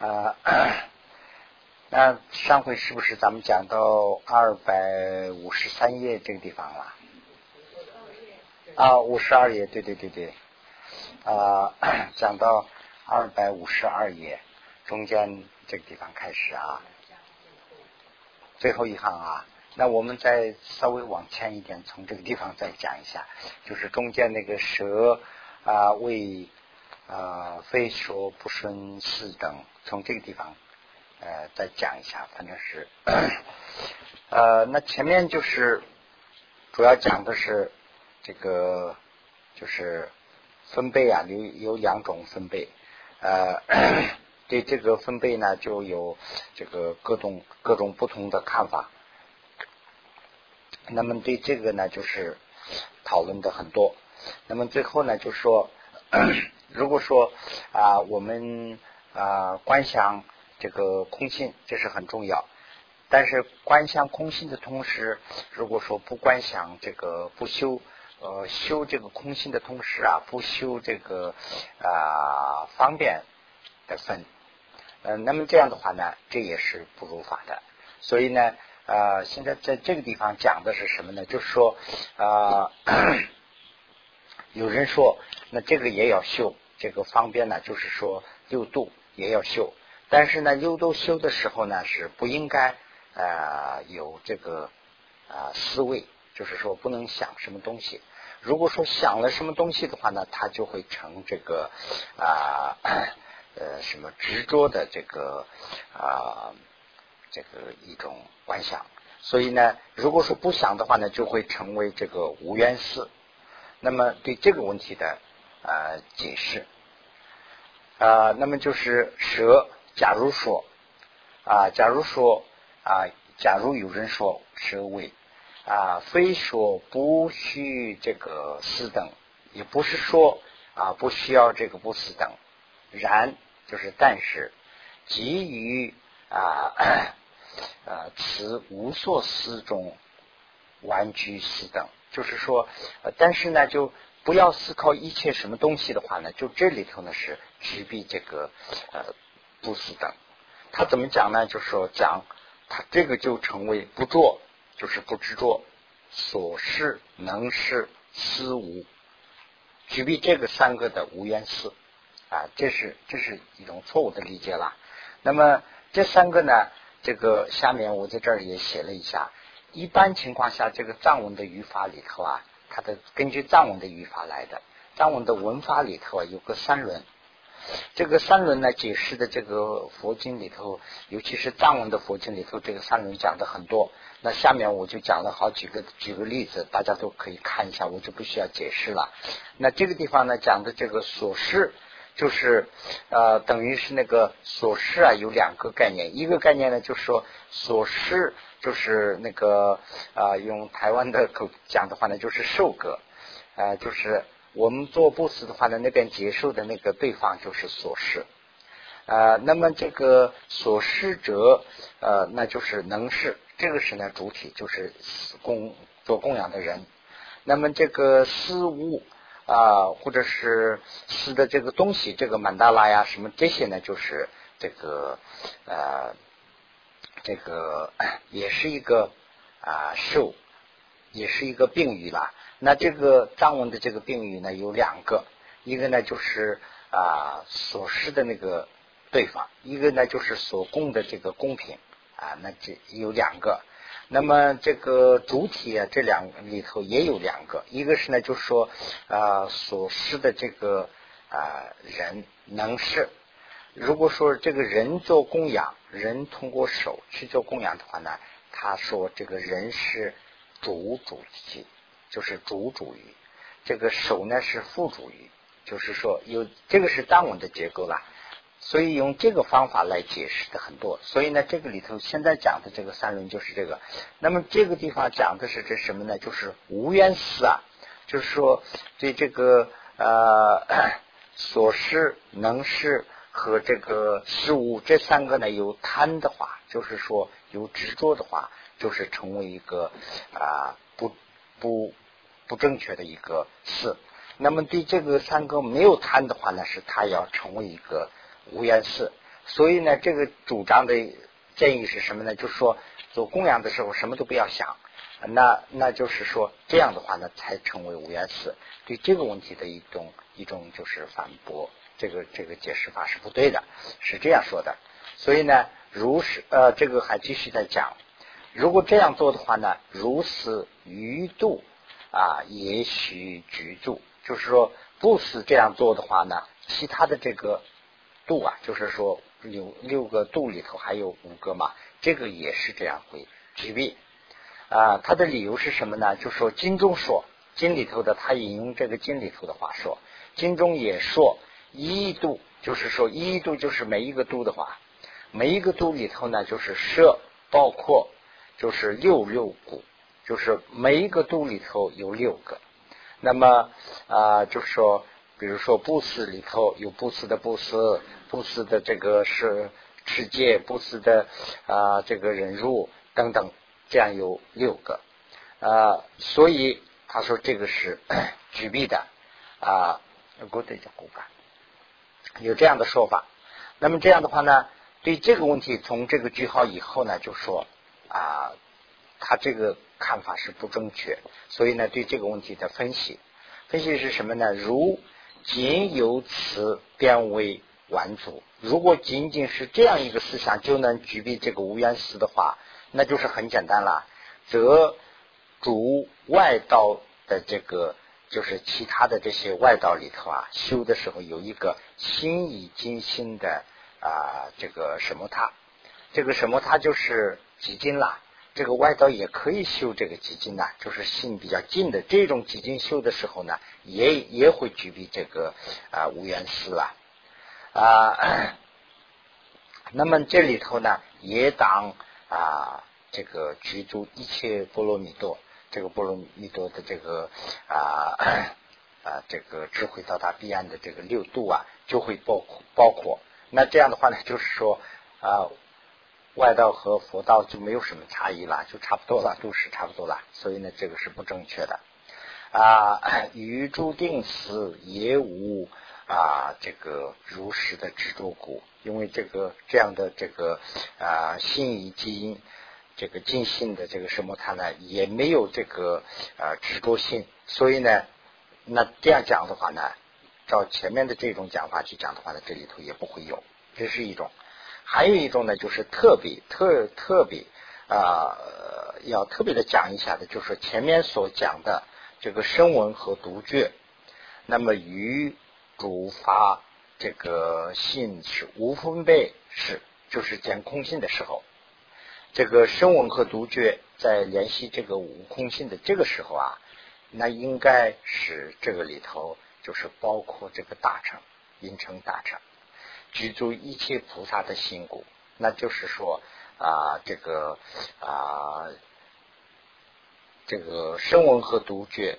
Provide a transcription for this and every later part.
啊，那上回是不是咱们讲到二百五十三页这个地方了？啊，五十二页，对对对对，啊，讲到二百五十二页中间这个地方开始啊，最后一行啊，那我们再稍微往前一点，从这个地方再讲一下，就是中间那个蛇啊为。啊，非说不顺四等，从这个地方呃再讲一下，反正是呃，那前面就是主要讲的是这个就是分贝啊，有有两种分贝，呃，对这个分贝呢就有这个各种各种不同的看法，那么对这个呢就是讨论的很多，那么最后呢就说。如果说啊，我们啊观想这个空性，这是很重要。但是观想空性的同时，如果说不观想这个不修呃修这个空性的同时啊，不修这个啊方便的分，嗯，那么这样的话呢，这也是不如法的。所以呢，啊，现在在这个地方讲的是什么呢？就是说啊。有人说，那这个也要修，这个方便呢，就是说六度也要修。但是呢，六度修的时候呢，是不应该啊有这个啊思维，就是说不能想什么东西。如果说想了什么东西的话呢，它就会成这个啊呃什么执着的这个啊这个一种观想。所以呢，如果说不想的话呢，就会成为这个无缘思。那么对这个问题的啊解释啊，那么就是蛇，假如说啊，假如说啊，假如有人说蛇为啊，非说不需这个四等，也不是说啊不需要这个不四等，然就是但是基于啊啊此无所思中玩具四等。就是说，但是呢，就不要思考一切什么东西的话呢，就这里头呢是直逼这个呃不死等。他怎么讲呢？就是说讲他这个就成为不做，就是不执着，所事能事思无，举避这个三个的无缘思啊，这是这是一种错误的理解了。那么这三个呢，这个下面我在这儿也写了一下。一般情况下，这个藏文的语法里头啊，它的根据藏文的语法来的。藏文的文法里头啊，有个三轮。这个三轮呢，解释的这个佛经里头，尤其是藏文的佛经里头，这个三轮讲的很多。那下面我就讲了好几个，举个例子，大家都可以看一下，我就不需要解释了。那这个地方呢，讲的这个所事，就是呃，等于是那个所事啊，有两个概念，一个概念呢，就是说所事。就是那个啊，用台湾的口讲的话呢，就是受格啊，就是我们做布施的话呢，那边接受的那个对方就是所施啊。那么这个所施者呃，那就是能施，这个是呢主体，就是供做供养的人。那么这个施物啊，或者是施的这个东西，这个曼达拉呀，什么这些呢，就是这个呃。这个也是一个啊受，也是一个病语啦。那这个藏文的这个病语呢有两个，一个呢就是啊所施的那个对方，一个呢就是所供的这个公平啊。那这有两个。那么这个主体啊，这两里头也有两个，一个是呢就是说啊所施的这个啊人能是。如果说这个人做供养，人通过手去做供养的话呢，他说这个人是主主体，就是主主语，这个手呢是副主语，就是说有这个是单文的结构了，所以用这个方法来解释的很多。所以呢，这个里头现在讲的这个三轮就是这个。那么这个地方讲的是这什么呢？就是无缘思啊，就是说对这个呃所施能施。和这个事物这三个呢，有贪的话，就是说有执着的话，就是成为一个啊不不正确的一个事。那么对这个三个没有贪的话呢，是它要成为一个无缘事。所以呢，这个主张的建议是什么呢？就是说做供养的时候什么都不要想，那那就是说这样的话呢，才成为无缘寺。对这个问题的一种一种就是反驳，这个这个解释法是不对的，是这样说的。所以呢，如是呃，这个还继续在讲，如果这样做的话呢，如此余度啊，也许居住，就是说不是这样做的话呢，其他的这个度啊，就是说。六六个度里头还有五个嘛，这个也是这样会举例啊。他的理由是什么呢？就说经中说经里头的，他引用这个经里头的话说，经中也说一度，就是说一度就是每一个度的话，每一个度里头呢，就是设包括就是六六股，就是每一个度里头有六个。那么啊，就是说，比如说布施里头有布施的布施。布施的这个是持戒，布施的啊这个忍辱等等，这样有六个啊，所以他说这个是 举例的啊，有这样的说法。那么这样的话呢，对这个问题从这个句号以后呢，就说啊，他这个看法是不正确，所以呢，对这个问题的分析，分析是什么呢？如仅由此变为。完足，如果仅仅是这样一个思想就能具备这个无缘思的话，那就是很简单了。则主外道的这个，就是其他的这些外道里头啊，修的时候有一个心以精心的啊，这个什么他，这个什么他就是几经了。这个外道也可以修这个几经呐，就是心比较静的这种基金修的时候呢，也也会具备这个啊无缘思啊。啊，那么这里头呢，也当啊，这个居住一切波罗蜜多，这个波罗蜜多的这个啊啊，这个智慧到达彼岸的这个六度啊，就会包括包括。那这样的话呢，就是说啊，外道和佛道就没有什么差异了，就差不多了，都是差不多了。所以呢，这个是不正确的啊。于注定死也无。啊，这个如实的执着故，因为这个这样的这个啊心以基因，这个尽信的这个什么他呢，也没有这个啊执着性，所以呢，那这样讲的话呢，照前面的这种讲法去讲的话呢，这里头也不会有，这是一种。还有一种呢，就是特别特特别啊，要特别的讲一下的，就是前面所讲的这个声闻和独觉，那么与。主发这个性是无分别是，就是讲空性的时候，这个声闻和独觉在联系这个无空性的这个时候啊，那应该是这个里头就是包括这个大乘，因成大乘，居住一切菩萨的心骨，那就是说啊，这个啊，这个声闻和独觉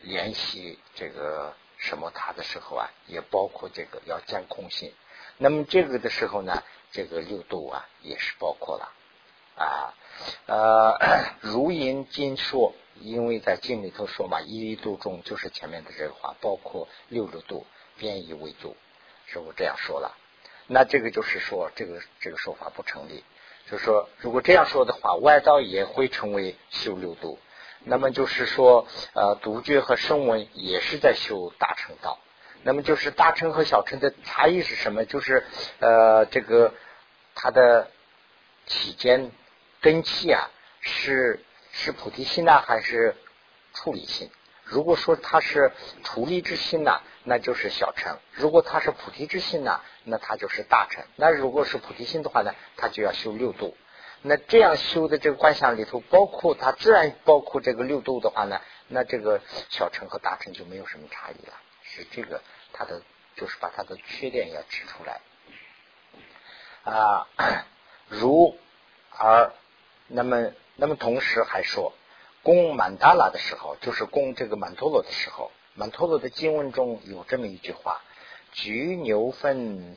联系这个。什么他的时候啊，也包括这个要见空性。那么这个的时候呢，这个六度啊也是包括了啊。呃，如言经说，因为在经里头说嘛，一度中就是前面的这个话，包括六六度，变异为度，是不这样说了？那这个就是说，这个这个说法不成立。就是说，如果这样说的话，外道也会成为修六度。那么就是说，呃，独觉和声闻也是在修大乘道。那么就是大乘和小乘的差异是什么？就是呃，这个它的起间根气啊，是是菩提心呢，还是处理心？如果说他是处理之心呢，那就是小乘；如果他是菩提之心呢，那他就是大乘。那如果是菩提心的话呢，他就要修六度。那这样修的这个观想里头，包括它自然包括这个六度的话呢，那这个小乘和大乘就没有什么差异了。是这个它的，就是把它的缺点要指出来啊。如而那么那么同时还说，供曼达拉的时候，就是供这个曼陀罗的时候，曼陀罗的经文中有这么一句话：菊牛分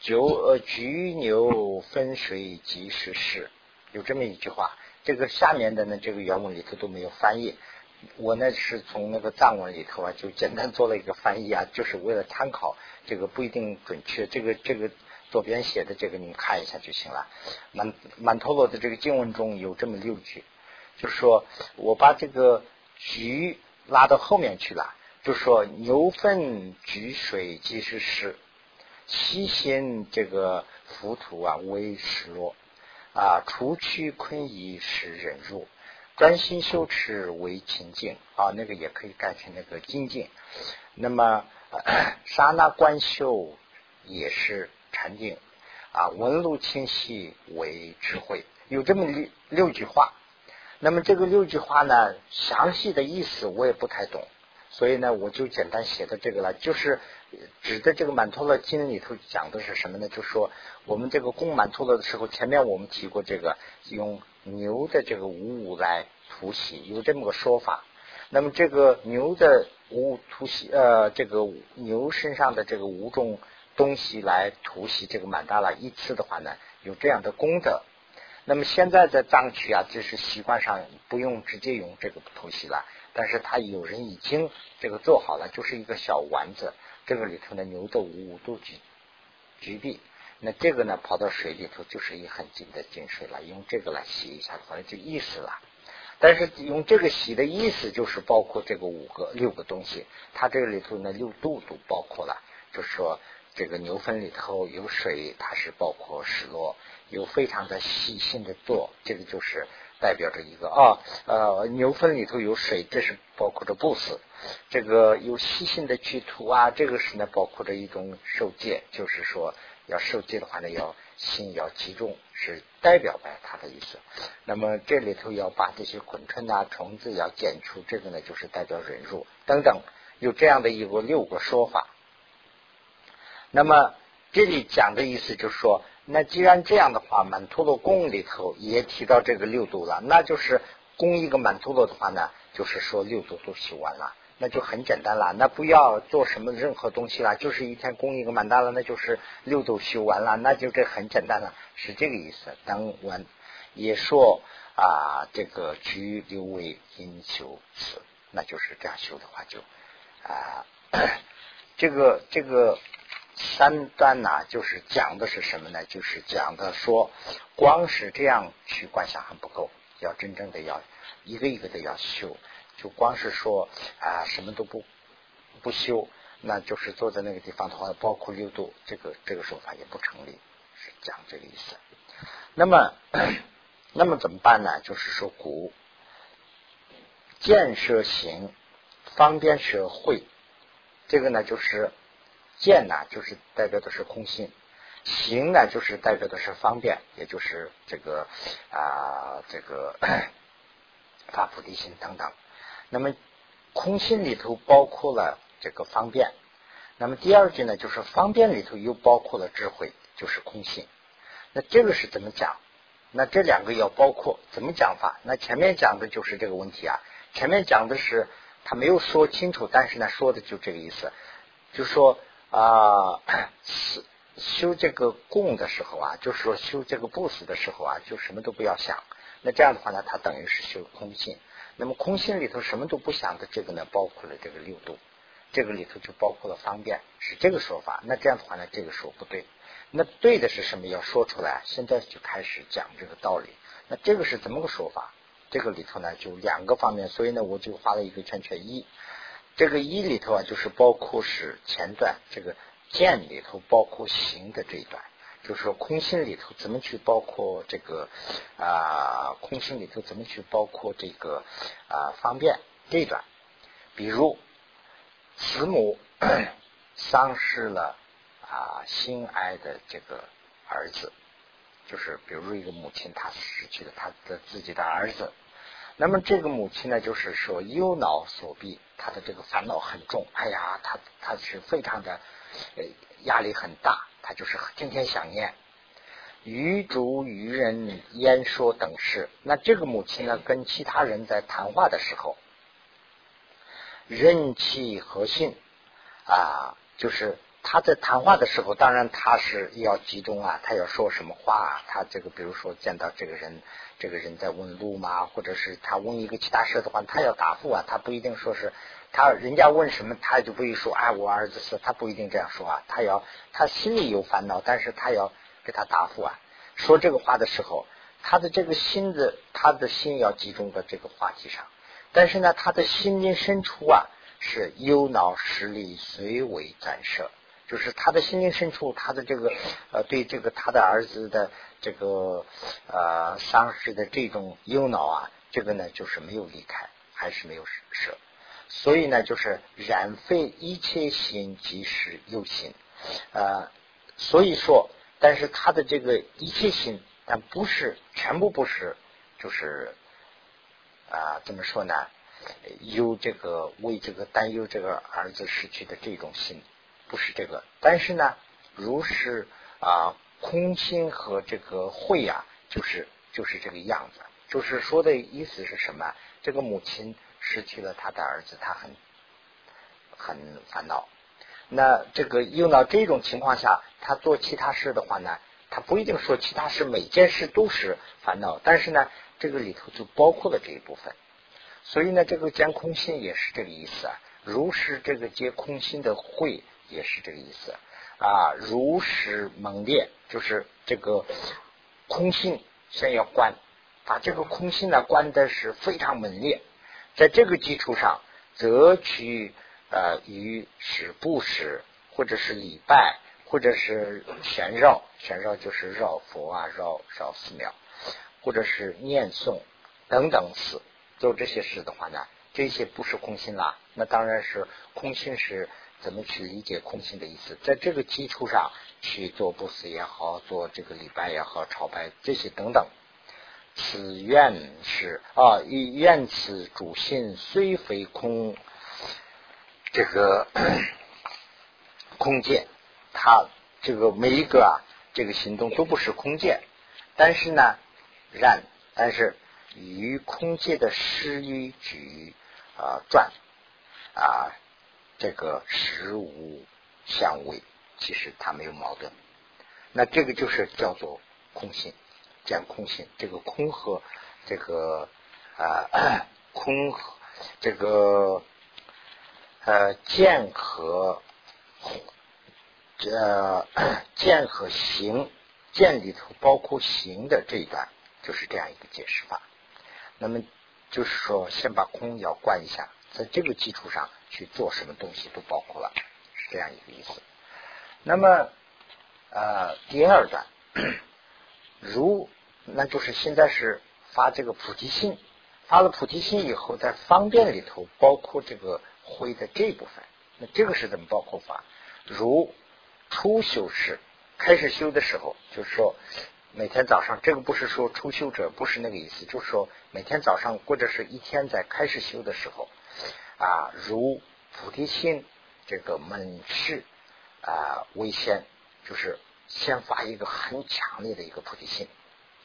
九呃菊牛分水即是是。有这么一句话，这个下面的呢，这个原文里头都没有翻译。我呢是从那个藏文里头啊，就简单做了一个翻译啊，就是为了参考，这个不一定准确。这个这个左边写的这个你们看一下就行了。满满陀罗的这个经文中有这么六句，就是说我把这个菊拉到后面去了，就说牛粪菊水即是湿，西先这个浮土啊为失落啊，除去坤仪是忍辱。专心修持为清净啊，那个也可以改成那个精进。那么 刹那观修也是禅定啊，文路清晰为智慧，有这么六六句话。那么这个六句话呢，详细的意思我也不太懂，所以呢，我就简单写的这个了，就是指的这个满陀罗经里头讲的是什么呢？就说我们这个供满陀罗的时候，前面我们提过这个用。牛的这个五五来突袭，有这么个说法。那么这个牛的五突袭，呃，这个牛身上的这个五种东西来突袭这个满大拉一次的话呢，有这样的功德。那么现在在藏区啊，就是习惯上不用直接用这个突袭了，但是他有人已经这个做好了，就是一个小丸子，这个里头呢牛的五五都举举臂。那这个呢，跑到水里头就是一很近的进水了，用这个来洗一下反正，就意思了。但是用这个洗的意思就是包括这个五个六个东西，它这个里头呢六度都包括了。就是说，这个牛粪里头有水，它是包括失落，有非常的细心的做，这个就是代表着一个啊呃牛粪里头有水，这是包括着不死。这个有细心的去涂啊，这个是呢包括着一种受戒，就是说。要受戒的话呢，要心要集中，是代表白它的意思。那么这里头要把这些昆虫啊、虫子要剪除，这个呢就是代表忍辱等等，有这样的一个六个说法。那么这里讲的意思就是说，那既然这样的话，满陀罗供里头也提到这个六度了，那就是供一个满陀罗的话呢，就是说六度都修完了。那就很简单了，那不要做什么任何东西了，就是一天供一个满大了，那就是六度修完了，那就这很简单了，是这个意思。当完也说啊，这个居六位因修此，那就是这样修的话，就啊，这个这个三段呢，就是讲的是什么呢？就是讲的说，光是这样去观想还不够，要真正的要一个一个的要修。就光是说啊，什么都不不修，那就是坐在那个地方的话，包括六度，这个这个说法也不成立，是讲这个意思。那么，那么怎么办呢？就是说，古建设行方便社会，这个呢就是见呢，就是代表的是空心；行呢，就是代表的是方便，也就是这个啊，这个发菩提心等等。那么空心里头包括了这个方便，那么第二句呢，就是方便里头又包括了智慧，就是空性。那这个是怎么讲？那这两个要包括怎么讲法？那前面讲的就是这个问题啊。前面讲的是他没有说清楚，但是呢说的就这个意思，就说啊，修这个供的时候啊，就是说修这个不死的时候啊，就什么都不要想。那这样的话呢，它等于是修空性。那么空心里头什么都不想的这个呢，包括了这个六度，这个里头就包括了方便，是这个说法。那这样的话呢，这个说不对。那对的是什么？要说出来。现在就开始讲这个道理。那这个是怎么个说法？这个里头呢，就两个方面，所以呢，我就画了一个圈圈一。这个一里头啊，就是包括是前段这个见里头包括行的这一段。就是说，空心里头怎么去包括这个啊？空心里头怎么去包括这个啊？方便这一段，比如慈母 丧失了啊心爱的这个儿子，就是比如一个母亲，她失去了她的自己的儿子，那么这个母亲呢，就是说忧恼所逼，她的这个烦恼很重，哎呀，她她是非常的呃压力很大。他就是天天想念，与主与人言说等事。那这个母亲呢，跟其他人在谈话的时候，任气和信啊，就是他在谈话的时候，当然他是要集中啊，他要说什么话啊？他这个比如说见到这个人，这个人在问路嘛，或者是他问一个其他事的话，他要答复啊，他不一定说是他人家问什么，他就不会说哎，我儿子是，他不一定这样说啊，他要他心里有烦恼，但是他要给他答复啊。说这个话的时候，他的这个心的，他的心要集中在这个话题上，但是呢，他的心灵深处啊，是忧恼实力虽为暂设。就是他的心灵深处，他的这个呃，对这个他的儿子的这个呃丧事的这种忧恼啊，这个呢就是没有离开，还是没有舍，所以呢就是染废一切心即是忧心，呃，所以说，但是他的这个一切心，但不是全部不是，就是啊怎么说呢？有这个为这个担忧这个儿子失去的这种心。不是这个，但是呢，如是啊，空心和这个慧啊，就是就是这个样子，就是说的意思是什么？这个母亲失去了他的儿子，他很很烦恼。那这个用到这种情况下，他做其他事的话呢，他不一定说其他事每件事都是烦恼，但是呢，这个里头就包括了这一部分。所以呢，这个见空心也是这个意思啊。如是这个接空心的慧。也是这个意思啊，如实猛烈，就是这个空性先要观，把这个空性呢观的是非常猛烈，在这个基础上，则去呃与使布施，或者是礼拜，或者是旋绕，旋绕就是绕佛啊，绕绕寺庙，或者是念诵等等事，做这些事的话呢，这些不是空心啦，那当然是空心是。怎么去理解空性的意思？在这个基础上去做布施也好，做这个礼拜也好，朝拜这些等等。此愿是啊，愿此主心虽非空，这个 空见，他这个每一个啊，这个行动都不是空见，但是呢，然但是与空界的施与举啊转啊。这个实无相违，其实它没有矛盾。那这个就是叫做空性，讲空性。这个空和这个啊 空这个呃见和这 见和行见里头包括行的这一段，就是这样一个解释法。那么就是说，先把空要关一下，在这个基础上。去做什么东西都包括了，是这样一个意思。那么，呃，第二段，如那就是现在是发这个菩提心，发了菩提心以后，在方便里头包括这个灰的这一部分。那这个是怎么包括法？如初修时开始修的时候，就是说每天早上，这个不是说初修者不是那个意思，就是说每天早上或者是一天在开始修的时候。啊，如菩提心这个门事啊为先，就是先发一个很强烈的一个菩提心，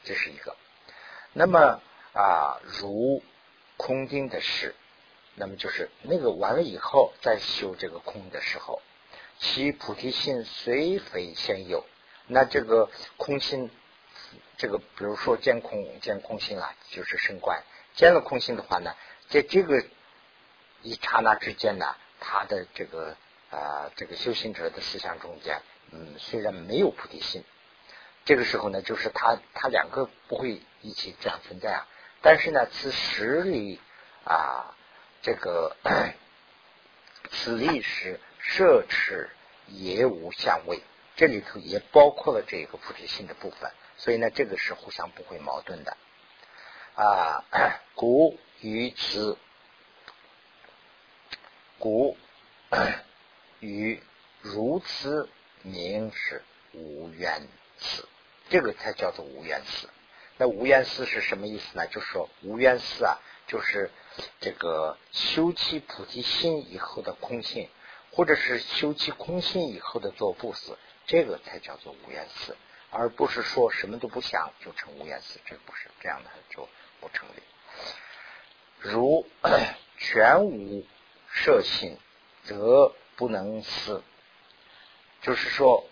这是一个。那么啊，如空定的事，那么就是那个完了以后再修这个空的时候，其菩提心虽非先有，那这个空心，这个比如说见空见空心啊，就是升观，见了空心的话呢，在这个。一刹那之间呢，他的这个啊，这个修行者的思想中间，嗯，虽然没有菩提心，这个时候呢，就是他他两个不会一起这样存在啊。但是呢，此时里啊，这个此力是摄持也无相位，这里头也包括了这个菩提心的部分，所以呢，这个是互相不会矛盾的啊。故于此。故与如此名是无缘寺，这个才叫做无缘寺。那无缘寺是什么意思呢？就是说无缘寺啊，就是这个修起菩提心以后的空性，或者是修起空性以后的做布施，这个才叫做无缘寺，而不是说什么都不想就成无缘寺，这不是这样的就不成立。如 全无。摄心则不能思就是说，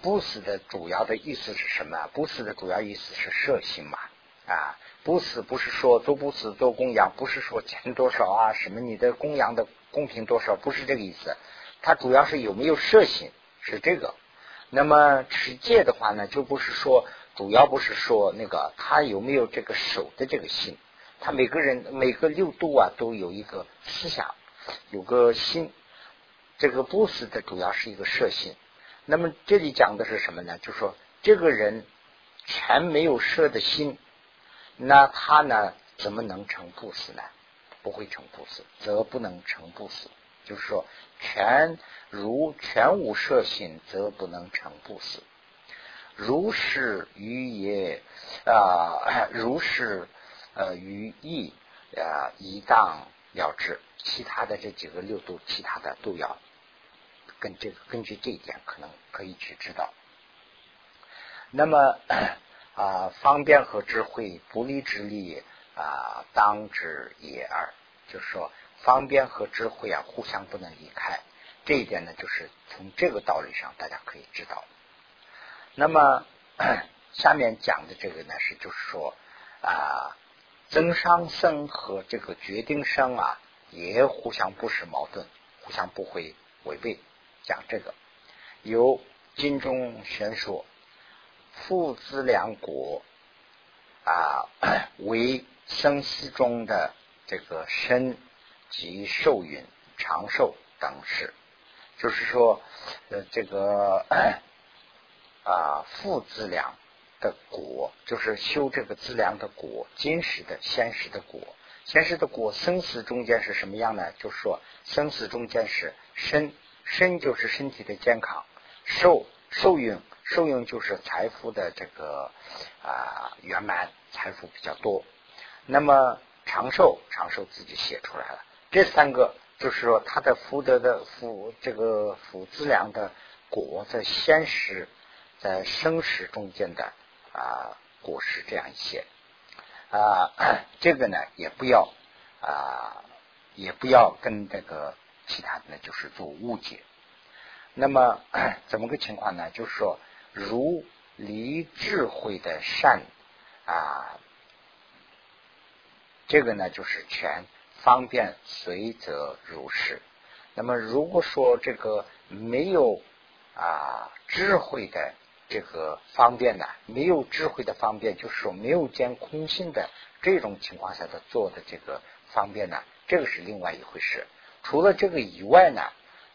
不死的主要的意思是什么？不死的主要意思是摄心嘛啊，不死不是说做不死做供养，不是说钱多少啊，什么你的供养的公平多少，不是这个意思。它主要是有没有摄心，是这个。那么持戒的话呢，就不是说主要不是说那个他有没有这个守的这个心，他每个人每个六度啊都有一个思想，有个心。这个不死的主要是一个摄心。那么这里讲的是什么呢？就说这个人全没有摄的心，那他呢怎么能成不死呢？不会成不死，则不能成不死。就是说，全如全无摄心，则不能成不死。如是于也啊，如是呃于意啊，一当了之。其他的这几个六度，其他的都要跟这个根据这一点，可能可以去知道。那么啊，方便和智慧不离之力啊，当之也耳。就是说。方便和智慧啊，互相不能离开。这一点呢，就是从这个道理上，大家可以知道。那么 下面讲的这个呢，是就是说啊，增伤生和这个决定生啊，也互相不是矛盾，互相不会违背。讲这个，由经中玄说，父子两国啊，为生死中的这个身。及寿运、长寿等事，就是说，呃，这个 啊，负资粮的果，就是修这个资粮的果，今世的、现实的果，现实的果，生死中间是什么样呢？就是说，生死中间是身，身就是身体的健康；寿，寿运，寿运就是财富的这个啊圆满，财富比较多。那么长寿，长寿自己写出来了。这三个就是说，他的福德的福，这个福资粮的果，在现实，在生时中间的啊果实这样一些啊，这个呢也不要啊，也不要跟这个其他的呢，就是做误解。那么怎么个情况呢？就是说，如离智慧的善啊，这个呢就是全。方便随则如是。那么，如果说这个没有啊智慧的这个方便呢，没有智慧的方便，就是说没有见空性的这种情况下的做的这个方便呢，这个是另外一回事。除了这个以外呢，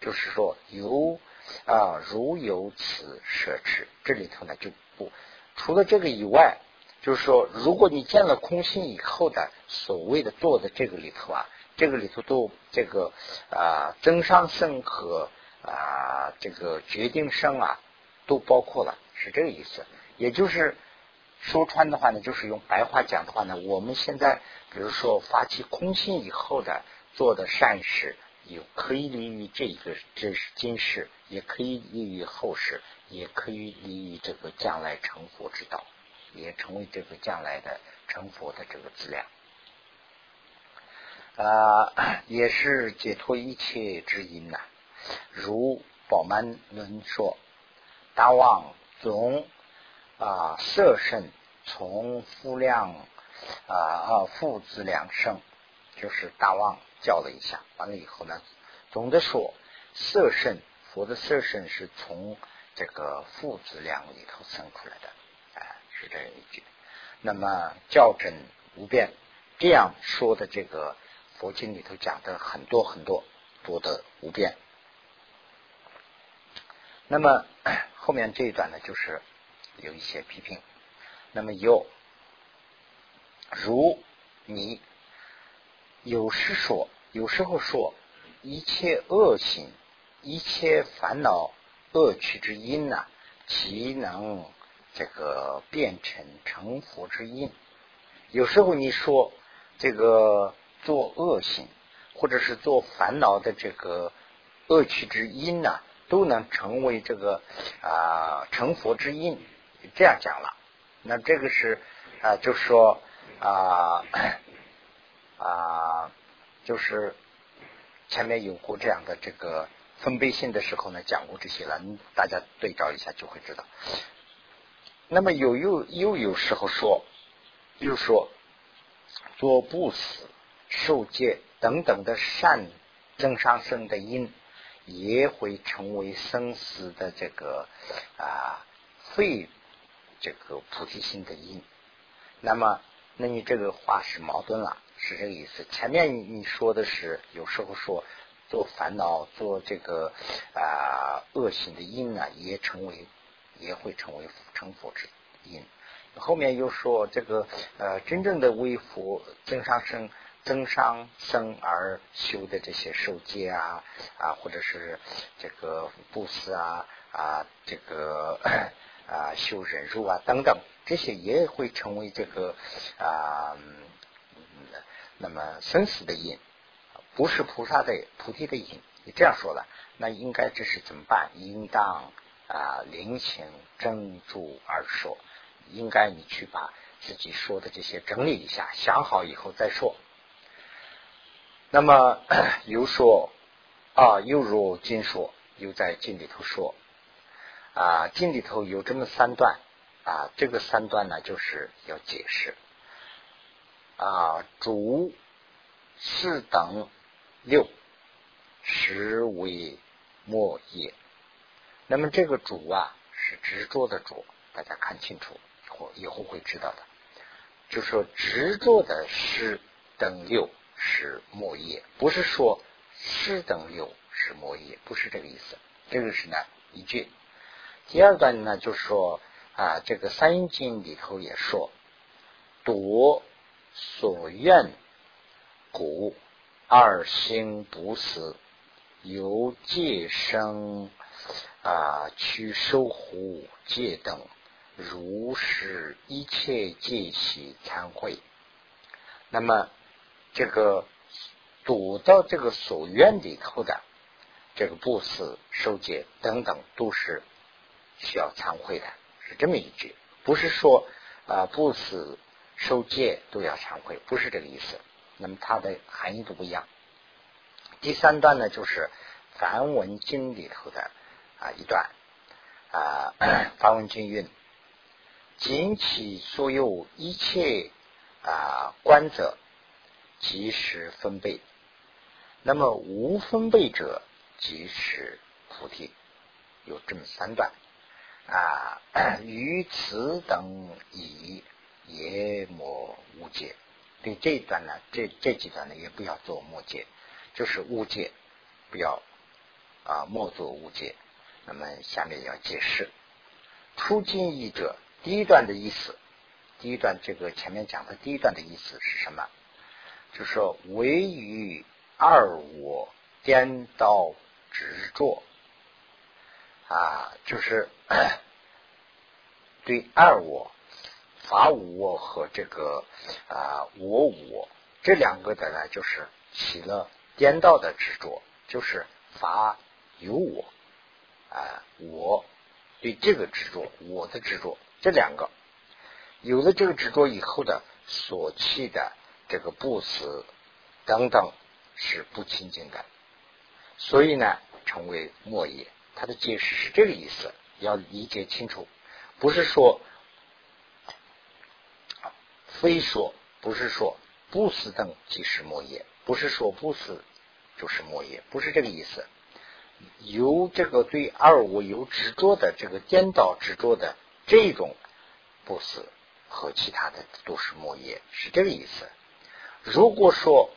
就是说有啊如有此奢侈，这里头呢就不除了这个以外。就是说，如果你见了空性以后的所谓的做的这个里头啊，这个里头都这个啊增上生和啊这个决定生啊都包括了，是这个意思。也就是说穿的话呢，就是用白话讲的话呢，我们现在比如说发起空心以后的做的善事，有可以利于这个这是今世，也可以利于后世，也可以利于这个将来成佛之道。也成为这个将来的成佛的这个资料，啊，也是解脱一切之因呐。如宝曼论说，大王总啊色身从夫量啊啊父子两生，就是大王叫了一下，完了以后呢，总的说色身佛的色身是从这个父子量里头生出来的。啊，是这样一句，那么校正无变，这样说的这个佛经里头讲的很多很多多的无变。那么 后面这一段呢，就是有一些批评。那么有如你有时说，有时候说一切恶行、一切烦恼恶趣之因呐，其能。这个变成成佛之因，有时候你说这个做恶行，或者是做烦恼的这个恶趣之因呢，都能成为这个啊成佛之因，这样讲了。那这个是啊，就是说啊 啊，就是前面有过这样的这个分贝性的时候呢，讲过这些了，大家对照一下就会知道。那么有又又有时候说，又说做不死、受戒等等的善增上生的因，也会成为生死的这个啊肺这个菩提心的因。那么，那你这个话是矛盾了，是这个意思。前面你说的是有时候说做烦恼、做这个啊恶行的因呢，也成为也会成为成佛之。因后面又说这个呃，真正的为佛增上生、增上生而修的这些受戒啊啊，或者是这个布施啊啊，这个啊修忍辱啊等等，这些也会成为这个啊那么生死的因，不是菩萨的菩提的因。你这样说了，那应该这是怎么办？应当啊，灵情正住而说。应该你去把自己说的这些整理一下，想好以后再说。那么 又说啊，又如经说，又在经里头说啊，经里头有这么三段啊，这个三段呢就是要解释啊，主四等六实为末业。那么这个主啊是执着的主，大家看清楚。以后会知道的，就说执着的是等六是末业，不是说是等六是末业，不是这个意思。这个是呢一句。第二段呢，就是说啊，这个三经里头也说，夺所愿故二心不死，由戒生啊，去守护戒等。如是一切戒喜参会，那么这个读到这个所愿里头的这个布施、受戒等等，都是需要忏悔的，是这么一句，不是说啊布施、受戒都要忏悔，不是这个意思。那么它的含义都不一样。第三段呢，就是梵文经里头的啊一段啊梵文经韵。尽起所有一切啊观者，即时分贝。那么无分贝者，即是菩提。有这么三段啊，于此等以也莫无解。对这一段呢，这这几段呢，也不要做末解，就是无解，不要啊莫做无解。那么下面要解释出经义者。第一段的意思，第一段这个前面讲的第一段的意思是什么？就是说，唯于二我颠倒执着啊，就是 对二我、法无我和这个啊我我这两个的呢，就是起了颠倒的执着，就是法有我啊，我对这个执着，我的执着。这两个有了这个执着以后的所弃的这个不死等等是不清净的，所以呢成为末业。它的解释是这个意思，要理解清楚，不是说非说不是说不死等即是末业，不是说不死就是末业，不是这个意思。有这个对二五有执着的这个颠倒执着的。这种不死和其他的都是末业，是这个意思。如果说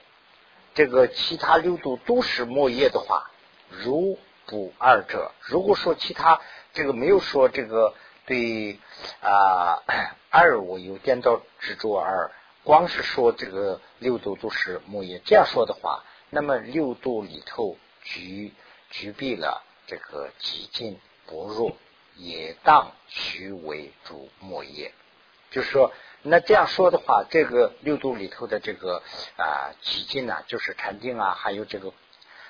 这个其他六度都是末业的话，如不二者。如果说其他这个没有说这个对啊 二我有颠倒执着而光是说这个六度都是末业，这样说的话，那么六度里头具具备了这个极尽薄弱。也当虚为主末业，就是说，那这样说的话，这个六度里头的这个啊极境啊，就是禅定啊，还有这个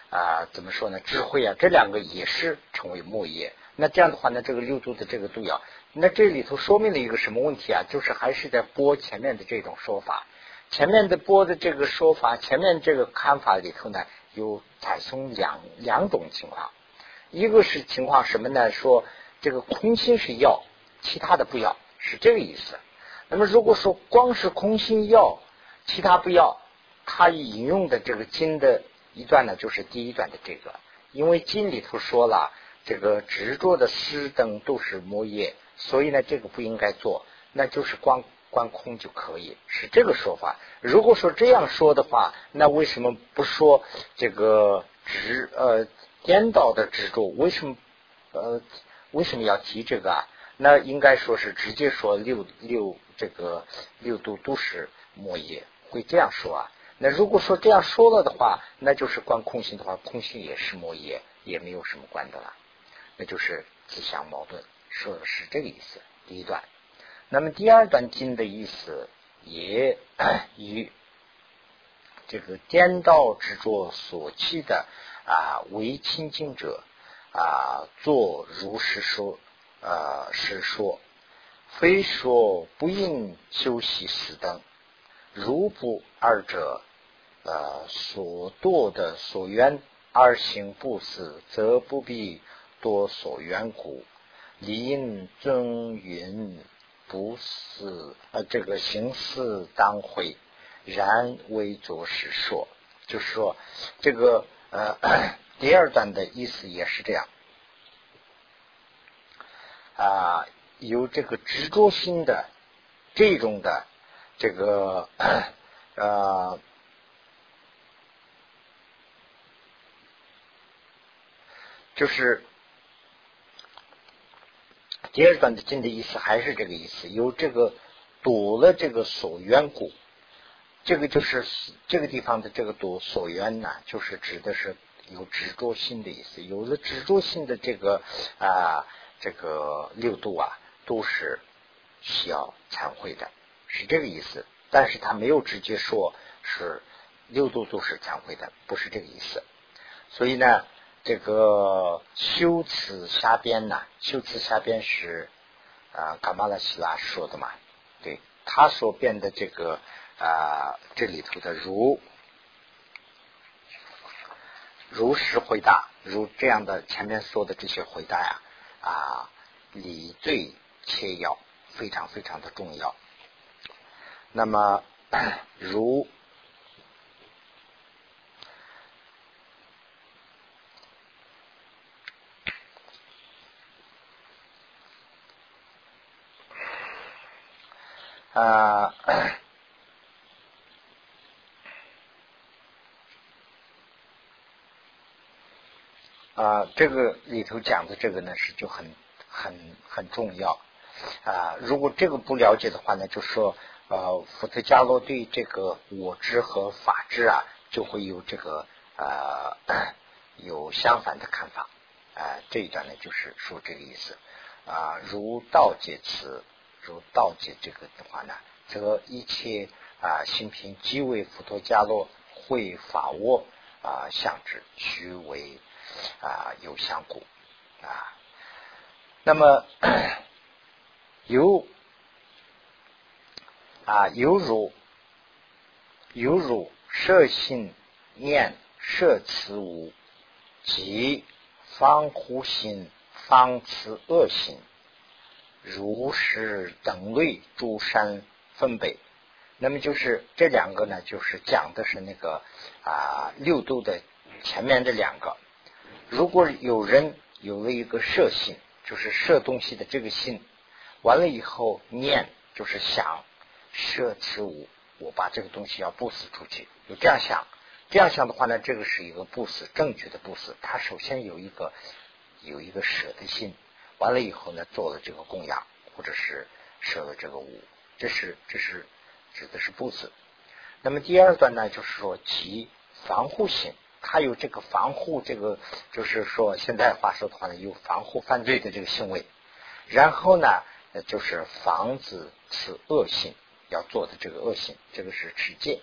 啊怎么说呢，智慧啊，这两个也是成为末业。那这样的话呢，这个六度的这个度要，那这里头说明了一个什么问题啊？就是还是在播前面的这种说法，前面的播的这个说法，前面这个看法里头呢，有采松两两种情况。一个是情况什么呢？说这个空心是要，其他的不要，是这个意思。那么如果说光是空心要，其他不要，他引用的这个经的一段呢，就是第一段的这个，因为经里头说了，这个执着的师等都是魔业，所以呢，这个不应该做，那就是光观空就可以，是这个说法。如果说这样说的话，那为什么不说这个执呃颠倒的执着？为什么呃为什么要提这个啊？那应该说是直接说六六这个六度都是末业，会这样说啊？那如果说这样说了的话，那就是观空性的话，空性也是末业，也没有什么关的了，那就是自相矛盾，说的是这个意思。第一段。那么第二段经的意思也 与这个颠倒执着所弃的啊为清净者啊作如实说啊是说，非说不应修习死等，如不二者呃所堕的所缘而行不死，则不必多所缘故，理应尊云。不是呃，这个形似当回，然为作实说，就是说这个呃 第二段的意思也是这样啊，有这个执着心的这种的这个呃，就是。第二段的经的意思还是这个意思，有这个堵了这个所缘故，这个就是这个地方的这个堵所缘呢，就是指的是有执着心的意思。有了执着心的这个啊，这个六度啊，都是需要忏悔的，是这个意思。但是他没有直接说是六度都是忏悔的，不是这个意思。所以呢。这个修辞下边呢？修辞下边是啊，卡马拉西拉说的嘛？对他所编的这个啊，这里头的如如实回答，如这样的前面说的这些回答呀，啊理罪切要，非常非常的重要。那么 如。啊这个里头讲的这个呢是就很很很重要啊。如果这个不了解的话呢，就说呃，伏特加罗对这个我知和法知啊，就会有这个呃 有相反的看法啊。这一段呢就是说这个意思啊，如道解词。如道解这个的话呢，则一切啊心品即为佛陀伽罗会法窝啊相之，须为啊有相故啊。那么有啊犹如犹如摄心念摄此无即方乎心方慈恶心。如是等类诸山分贝，那么就是这两个呢，就是讲的是那个啊六度的前面这两个。如果有人有了一个摄心，就是摄东西的这个心，完了以后念就是想摄此物，我把这个东西要布施出去，有这样想，这样想的话呢，这个是一个布施，正确的布施。他首先有一个有一个舍的心。完了以后呢，做了这个供养，或者是舍了这个物，这是这是指的是布子。那么第二段呢，就是说其防护性，它有这个防护，这个就是说现在话说的话呢，有防护犯罪的这个行为。然后呢，就是防止此恶性要做的这个恶性，这个是持戒。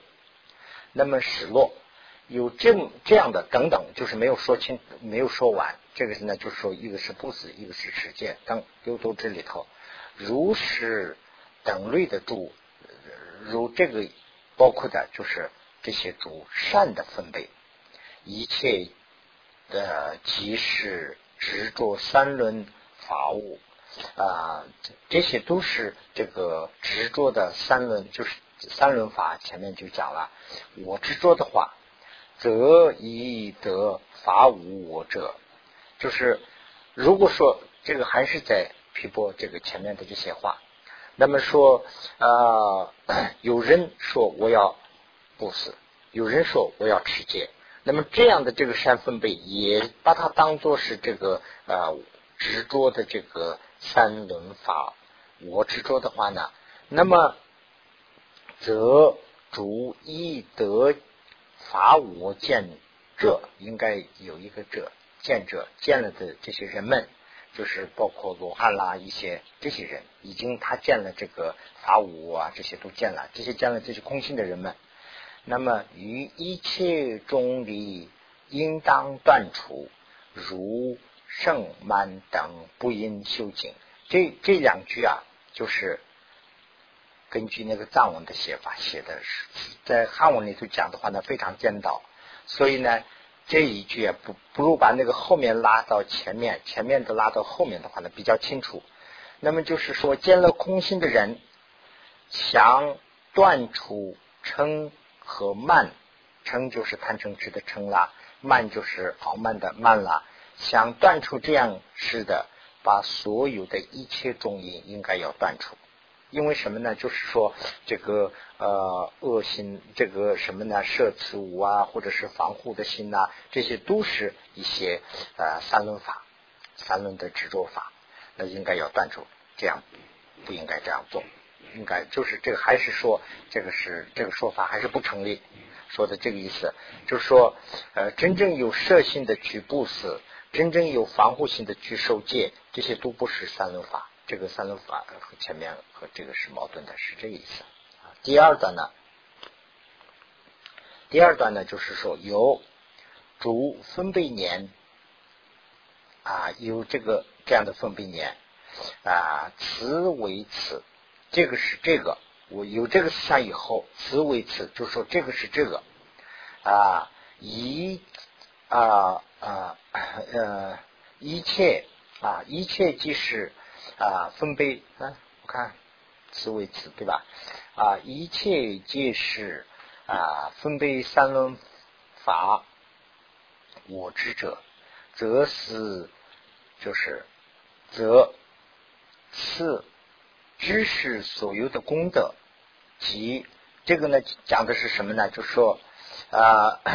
那么失落。有这这样的等等，就是没有说清，没有说完。这个是呢，就是说，一个是不死，一个是持戒等六度这里头，如是等类的主，如这个包括的就是这些主善的分贝，一切的即是执着三轮法物啊，这些都是这个执着的三轮，就是三轮法。前面就讲了，我执着的话，则以得法无我者，就是如果说这个还是在批驳这个前面的这些话，那么说啊，有人说我要不死，有人说我要持戒。那么这样的这个善分贝也把它当做是这个呃执着的这个三轮法，我执着的话呢，那么则主一得法我见者，应该有一个者见者见了的这些人们，就是包括罗汉啦一些这些人，已经他见了这个法我啊，这些都见了，这些见了这些空性的人们。那么于一切中离，应当断除，如圣满等不应修行。这这两句啊，就是根据那个藏文的写法写的，是在汉文里头讲的话呢，非常颠倒。所以呢，这一句啊，不不如把那个后面拉到前面，前面的拉到后面的话呢，比较清楚。那么就是说，见了空心的人，想断除称。和慢，嗔就是贪嗔痴的嗔啦，慢就是傲慢的慢啦。想断除这样式的，把所有的一切中因应该要断除。因为什么呢？就是说这个呃恶心，这个什么呢？摄持无啊，或者是防护的心呐，这些都是一些呃三轮法，三轮的执着法，那应该要断除。这样不应该这样做。应该就是这个，还是说这个是这个说法还是不成立？说的这个意思，就是说，呃，真正有摄性的去布施，真正有防护性的去受戒，这些都不是三轮法。这个三轮法和前面和这个是矛盾的，是这个意思。第二段呢，第二段呢就是说有主分贝年啊，有这个这样的分贝年啊，此为此。这个是这个，我有这个思想以后，此为此，就说这个是这个啊，一啊啊呃一切啊一切即是啊分贝啊，我看此为此对吧？啊一切皆是啊分贝三轮法，我知者，则是就是则是。知识所有的功德，及这个呢，讲的是什么呢？就说啊，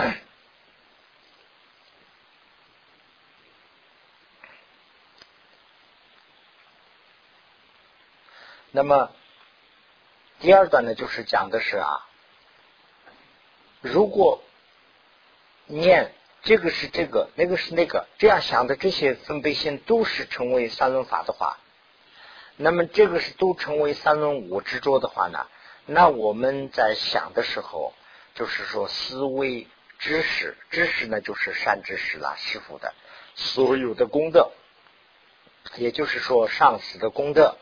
那么第二段呢，就是讲的是啊，如果念这个是这个，那个是那个，这样想的这些分贝性都是成为三轮法的话。那么这个是都成为三轮五执着的话呢？那我们在想的时候，就是说思维知识，知识呢就是善知识啦，师傅的所有的功德，也就是说上司的功德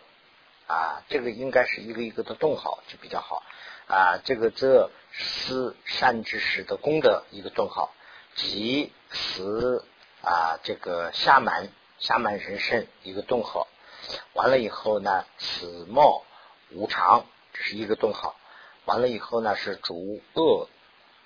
啊，这个应该是一个一个的动号就比较好啊。这个这思善知识的功德一个顿号，即此啊这个下满下满人生一个顿号。完了以后呢，此貌无常，这是一个顿号。完了以后呢，是逐恶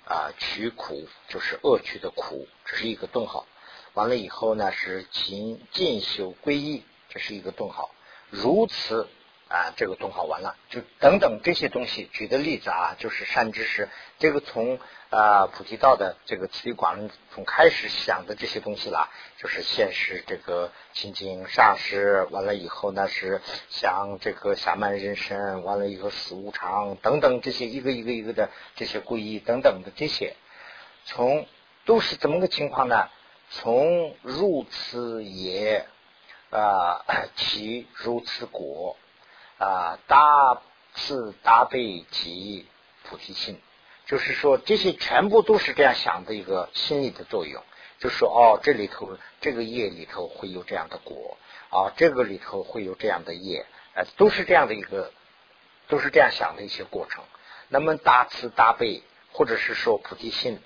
啊取苦，就是恶取的苦，这是一个顿号。完了以后呢，是勤进修皈依，这是一个顿号。如此。啊，这个顿号完了，就等等这些东西举的例子啊，就是善知识。这个从啊菩提道的这个慈悲广论从开始想的这些东西啦，就是现实这个清净上师，完了以后呢是想这个下慢人生，完了以后死无常等等这些一个一个一个的这些皈依等等的这些，从都是怎么个情况呢？从如此也啊 其如此果。啊，大慈大悲及菩提心，就是说这些全部都是这样想的一个心理的作用。就说哦，这里头这个业里头会有这样的果啊，这个里头会有这样的业，呃，都是这样的一个，都是这样想的一些过程。那么大慈大悲，或者是说菩提心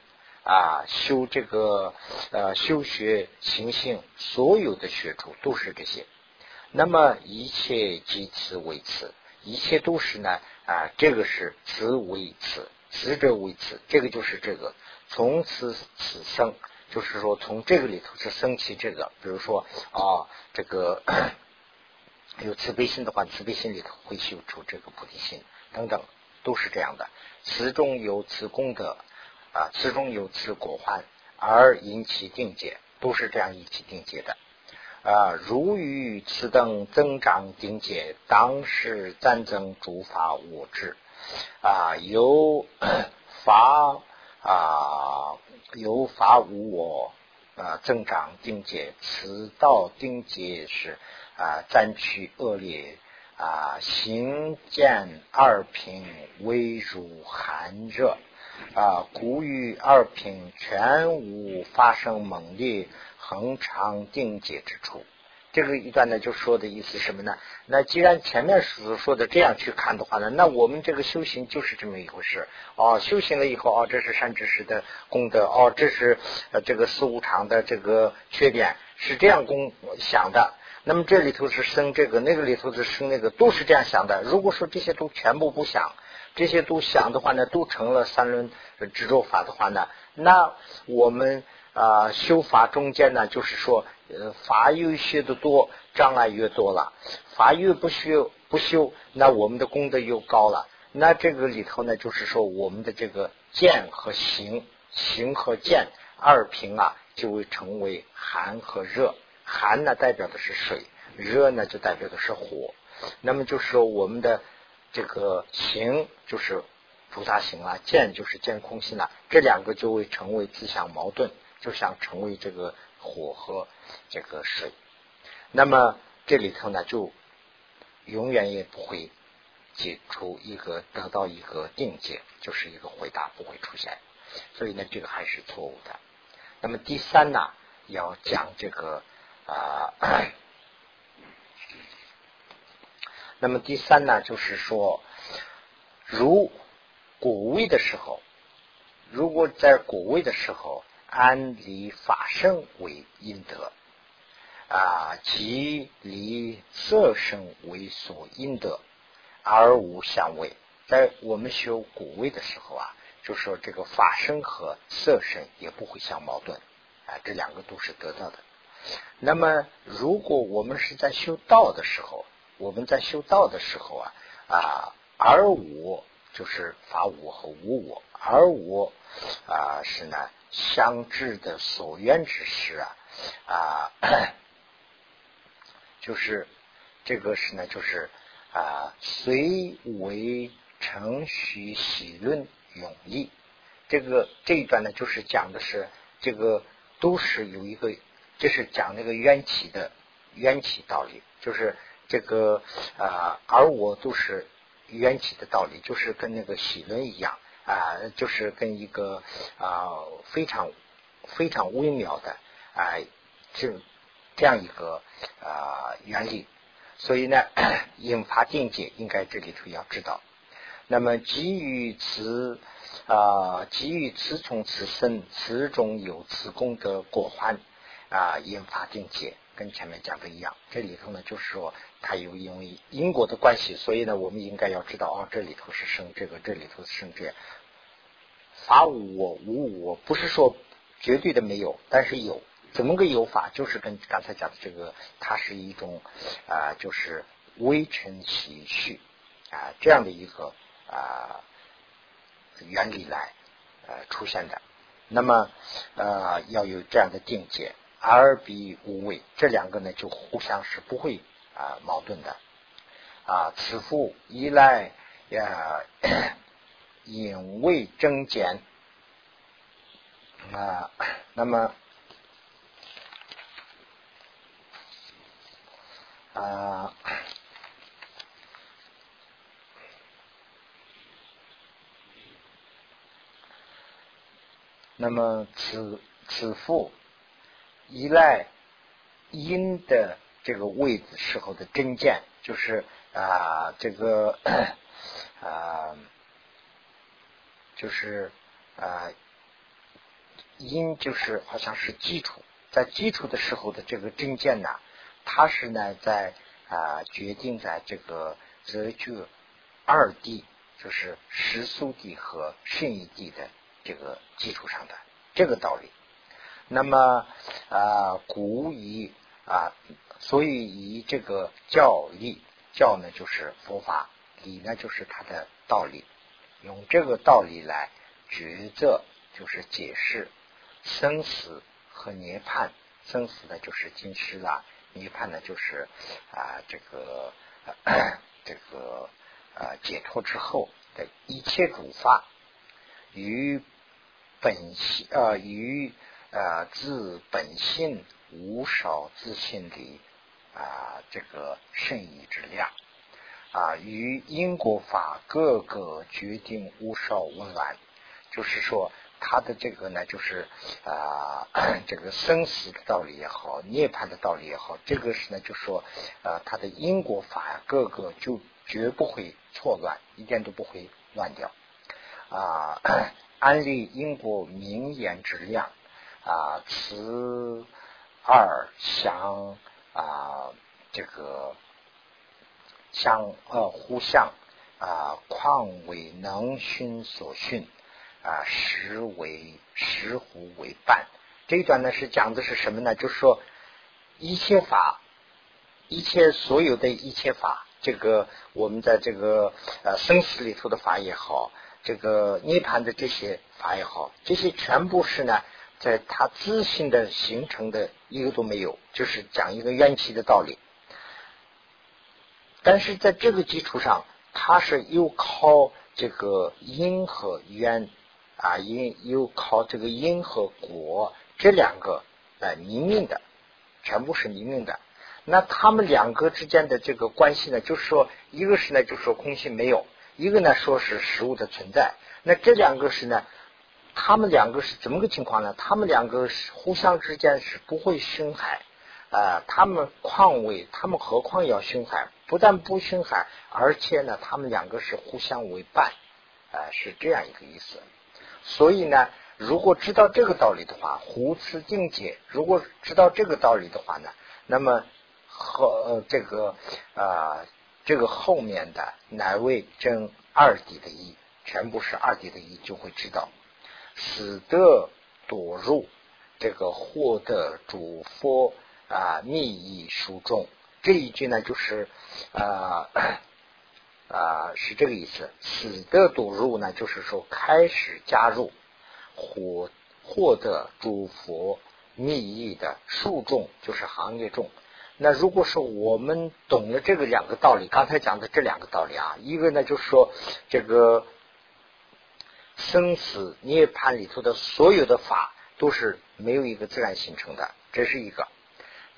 啊修这个呃修学行性，所有的学处都是这些。那么一切即此为此，一切都是呢啊，这个是此为此，此者为此，这个就是这个。从此此生，就是说从这个里头是生起这个，比如说啊，这个 有慈悲心的话，慈悲心里头会修出这个菩提心等等，都是这样的。此中有此功德啊，此中有此果患，而引起定解，都是这样引起定解的啊。如遇此等增长定解，当时战争诸法我智啊，有法。啊，有法无我啊，增长定解，此道定解是啊，战区恶劣啊，行见二品微如寒热啊，故于二品全无发生猛烈恒常定解之处。这个一段呢，就说的意思什么呢？那既然前面所说的这样去看的话呢，那我们这个修行就是这么一回事哦。修行了以后，哦，这是善知识的功德，哦，这是这个四无常的这个缺点，是这样公想的。那么这里头是生这个，那个里头是生那个，都是这样想的。如果说这些都全部不想，这些都想的话呢，都成了三轮执着法的话呢，那我们啊修法中间呢，就是说。呃，法越学的多，障碍越多了；法越不修不修，那我们的功德又高了。那这个里头呢，就是说我们的这个见和行，行和见二平啊，就会成为寒和热。寒呢代表的是水，热呢就代表的是火。那么就是说我们的这个行就是菩萨行了，见就是见空性了，这两个就会成为自相矛盾，就想成为这个。火和这个水，那么这里头呢，就永远也不会解出一个得到一个定界，就是一个回答不会出现，所以呢，这个还是错误的。那么第三呢，要讲这个啊，那么第三呢，就是说，如果位的时候，如果在果位的时候。安离法身为阴德啊，即离色身为所因德，而无相违。在我们修古位的时候啊，就说这个法身和色身也不会相矛盾啊，这两个都是得到的。那么，如果我们是在修道的时候，我们在修道的时候啊啊，而我就是法我和无我，而我啊是呢。相知的所愿之事啊啊，就是这个是呢，就是啊，随为程序喜论永义。这个这一段呢，就是讲的是这个都是有一个，这是讲那个缘起的缘起道理，就是这个啊，而我都是缘起的道理，就是跟那个喜论一样。啊，就是跟一个啊非常非常微妙的啊这这样一个啊原理，所以呢，引发定解应该这里头要知道。那么基于此啊，基于此从此生，此中有此功德果患啊，引发定解。跟前面讲的一样，这里头呢就是说它有因为因果的关系，所以呢我们应该要知道啊，这里头是生这个，这里头是生这，法无我无我，不是说绝对的没有，但是有，怎么个有法？就是跟刚才讲的这个，它是一种啊，就是微尘起序啊这样的一个啊原理来呃出现的，那么呃要有这样的定解。而比无畏，这两个呢就互相是不会啊矛盾的啊。此复依赖呀，隐未增减啊。那么啊，那么此此复。依赖因的这个位置时候的真见，就是啊，这个 啊，就是啊，因就是好像是基础，在基础的时候的这个真见呢，它是呢在啊决定在这个则具二地，就是实速地和圣义地的这个基础上的这个道理。那么啊古以啊，所以以这个教理教呢就是佛法，理呢就是它的道理，用这个道理来抉择，就是解释。生死和涅槃，生死呢就是今世啦，涅槃呢就是啊这个 这个啊解脱之后的一切诸法，与本性呃与啊自本性无少自性里啊这个圣意之量啊与因果法各个决定无少无乱，就是说。他的这个呢，就是啊，这个生死的道理也好，涅槃的道理也好，这个是呢，就说呃，他的因果法，各个就绝不会错乱，一点都不会乱掉啊。安利因果名言之量啊，此二相啊，这个相呃互相啊，况为能熏所训。啊，实为石斛为伴，这一段呢是讲的是什么呢？就是说一切法，一切所有的一切法，这个我们在这个呃生死里头的法也好，这个涅盘的这些法也好，这些全部是呢，在他自信的形成的一个都没有，就是讲一个缘起的道理。但是在这个基础上，他是又靠这个因和缘。啊，因又靠这个因和果这两个来明命的，全部是明命的。那他们两个之间的这个关系呢，就是说，一个是呢，就是说空性没有；一个呢，说是实物的存在。那这两个是呢，他们两个是怎么个情况呢？他们两个是互相之间是不会凶害啊。他们况为他们何况要凶害？不但不凶害，而且呢，他们两个是互相为伴啊，是这样一个意思。所以呢，如果知道这个道理的话，胡思境界，如果知道这个道理的话呢，那么和这个啊，这个后面的乃为真二谛的义，全部是二谛的义，就会知道，死得躲入这个获得主佛啊密意书中这一句呢，就是啊。啊，是这个意思。死的赌入呢，就是说开始加入获获得诸佛密意的数众，就是行业众。那如果说我们懂了这个两个道理，刚才讲的这两个道理啊，一个呢就是说这个生死涅槃里头的所有的法都是没有一个自然形成的，这是一个。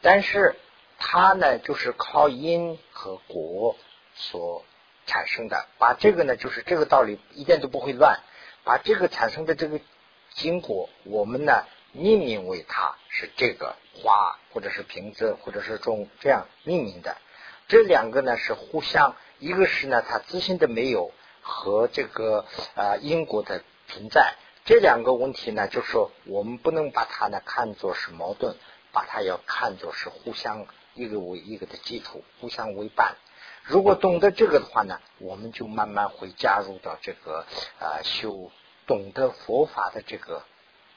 但是它呢，就是靠因和果所。产生的，把这个呢，就是这个道理一点都不会乱。把这个产生的这个经过，我们呢命名为它是这个花，或者是瓶子，或者是钟这样命名的。这两个呢是互相，一个是呢它自身的没有和这个啊因果的存在。这两个问题呢，就是说我们不能把它呢看作是矛盾，把它要看作是互相一个为一个的基础，互相为伴。如果懂得这个的话呢，我们就慢慢会加入到这个啊修懂得佛法的这个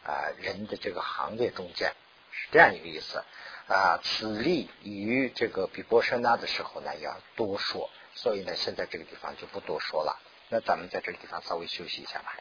啊人的这个行列中间，是这样一个意思啊。此例与这个比波舍那的时候呢要多说，所以呢现在这个地方就不多说了。那咱们在这个地方稍微休息一下吧。